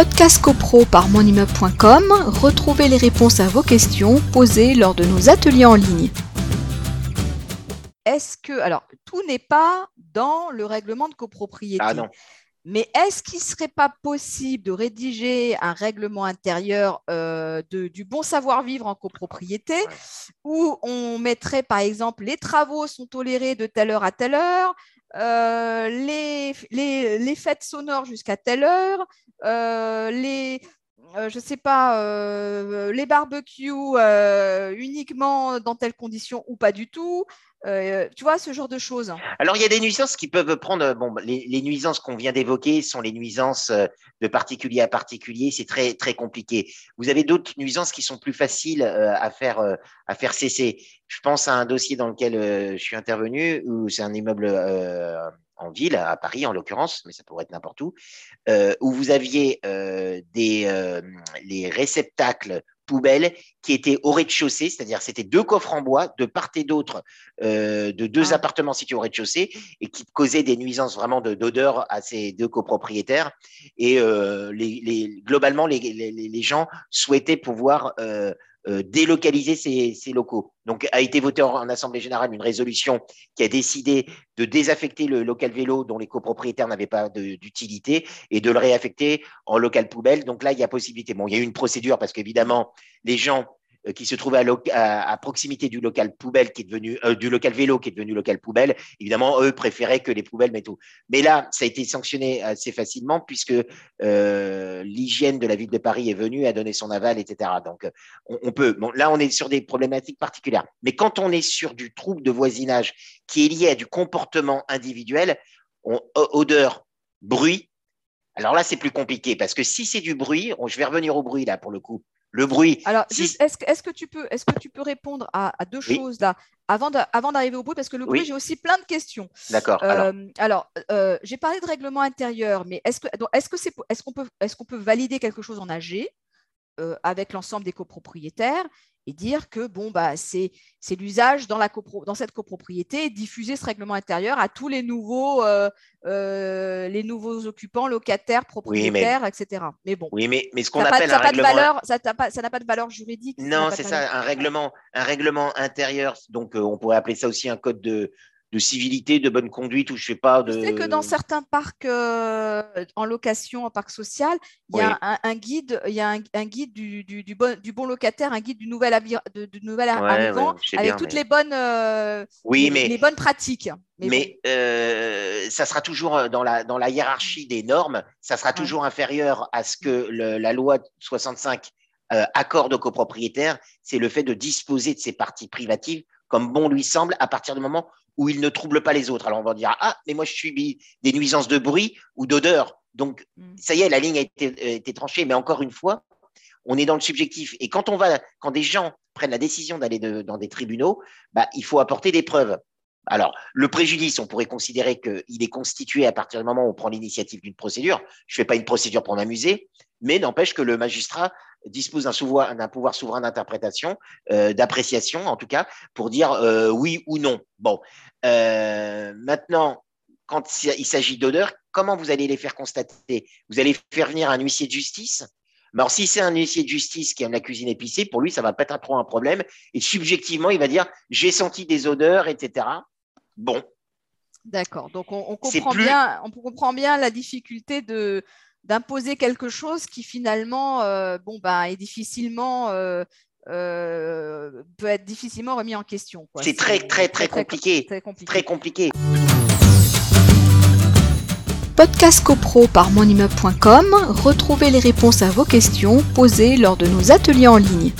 Podcast CoPro par monimmeuble.com, retrouvez les réponses à vos questions posées lors de nos ateliers en ligne. Est-ce que, alors, tout n'est pas dans le règlement de copropriété. Ah non. Mais est-ce qu'il ne serait pas possible de rédiger un règlement intérieur euh, de- du bon savoir-vivre en copropriété Ouais. où on mettrait par exemple les travaux sont tolérés de telle heure à telle heure, euh, les, les, les fêtes sonores jusqu'à telle heure, euh, les, euh, je sais pas, les barbecues uniquement dans telles conditions ou pas du tout. Euh, tu vois, ce genre de choses. Alors, il y a des nuisances qui peuvent prendre. Bon, les, les nuisances qu'on vient d'évoquer sont les nuisances euh, de particulier à particulier. C'est très très compliqué. Vous avez d'autres nuisances qui sont plus faciles euh, à faire euh, à faire cesser. Je pense à un dossier dans lequel euh, je suis intervenu où c'est un immeuble euh, en ville, à Paris en l'occurrence, mais ça pourrait être n'importe où, euh, où vous aviez euh, des euh, les réceptacles poubelles qui étaient au rez-de-chaussée, c'est-à-dire c'était deux coffres en bois de part et d'autre euh, de deux Ah. appartements situés au rez-de-chaussée et qui causaient des nuisances vraiment de- d'odeur à ces deux copropriétaires. Et euh, les, les- globalement, les gens souhaitaient pouvoir euh, euh, délocaliser ces, locaux. Donc, a été voté en, Assemblée générale une résolution qui a décidé de désaffecter le local vélo dont les copropriétaires n'avaient pas d'utilité et de le réaffecter en local poubelle. Donc là, il y a possibilité. Bon, il y a eu une procédure parce qu'évidemment, les gens euh, qui se trouvaient à, proximité du local poubelle qui est devenu euh, du local vélo qui est devenu local poubelle, évidemment, eux préféraient que les poubelles mettent tout. Mais là, ça a été sanctionné assez facilement puisque l'hygiène de la ville de Paris est venue à donner son aval, etc. Donc, on, on peut. Bon, là, on est sur des problématiques particulières. Mais quand on est sur du trouble de voisinage qui est lié à du comportement individuel, on- odeur, bruit. Alors là, c'est plus compliqué parce que si c'est du bruit, on- je vais revenir au bruit là pour le coup. Le bruit, Alors, Si- est-ce, que- tu peux, est-ce que tu peux répondre à, à deux Oui. choses là? Avant, d'a- avant d'arriver au bruit Parce que le bruit, Oui. j'ai aussi plein de questions. d'accord. Alors, Euh, alors, euh, j'ai parlé de règlement intérieur, mais est-ce que, donc, est-ce que c'est, est-ce qu'on peut, est-ce qu'on peut valider quelque chose en AG euh, avec l'ensemble des copropriétaires et dire que bon bah c'est, c'est l'usage dans la copro- dans cette copropriété et diffuser ce règlement intérieur à tous les nouveaux euh, euh, les nouveaux occupants, locataires, propriétaires, etc. Mais bon, oui, mais, mais ce qu'on ça pas, pas de règlement. valeur, ça n'a pas, ça n'a pas de valeur juridique. Non, c'est ça, un règlement, un règlement intérieur. Donc, euh, on pourrait appeler ça aussi un code de, de civilité, de bonne conduite, ou je sais pas. De... Je sais que dans certains parcs euh, en location, en parc social, il y a Oui. un, un guide, il y a un, un guide du, du- du bon, du bon locataire, un guide du nouvel, de- du nouvel Ouais, arrivant, ouais, avec bien, toutes mais- les bonnes, euh, Oui, les, mais les bonnes pratiques. Mais, mais euh, ça sera toujours dans la, dans la hiérarchie des normes, ça sera toujours inférieur à ce que le- la loi 65 euh, accorde aux copropriétaires, c'est le fait de disposer de ces parties privatives comme bon lui semble à partir du moment où il ne trouble pas les autres. Alors on va dire, ah, mais moi je subis des nuisances de bruit ou d'odeur. Donc, Mm. ça y est, la ligne a été, a été tranchée, mais encore une fois, on est dans le subjectif. Et quand on va, quand des gens prennent la décision d'aller de- dans des tribunaux, bah, il faut apporter des preuves. Alors, le préjudice, on pourrait considérer qu'il est constitué à partir du moment où on prend l'initiative d'une procédure. Je fais pas une procédure pour m'amuser, mais n'empêche que le magistrat dispose d'un pouvoir souverain d'interprétation, euh, d'appréciation en tout cas, pour dire euh, oui ou non. Bon, Euh, maintenant, quand il s'agit d'odeurs, comment vous allez les faire constater? Vous allez faire venir un huissier de justice? Mais alors, si c'est un huissier de justice qui aime la cuisine épicée, pour lui, ça va pas être trop un problème. Et subjectivement, il va dire j'ai senti des odeurs, etc. Bon, D'accord. Donc on, comprend plus- bien, on comprend bien la difficulté de d'imposer quelque chose qui finalement, euh, bon ben, est difficilement euh, euh, peut être difficilement remis en question. c'est très, très, très compliqué. très compliqué. Très compliqué. Podcast CoPro par monimmeuble.com, retrouvez les réponses à vos questions posées lors de nos ateliers en ligne.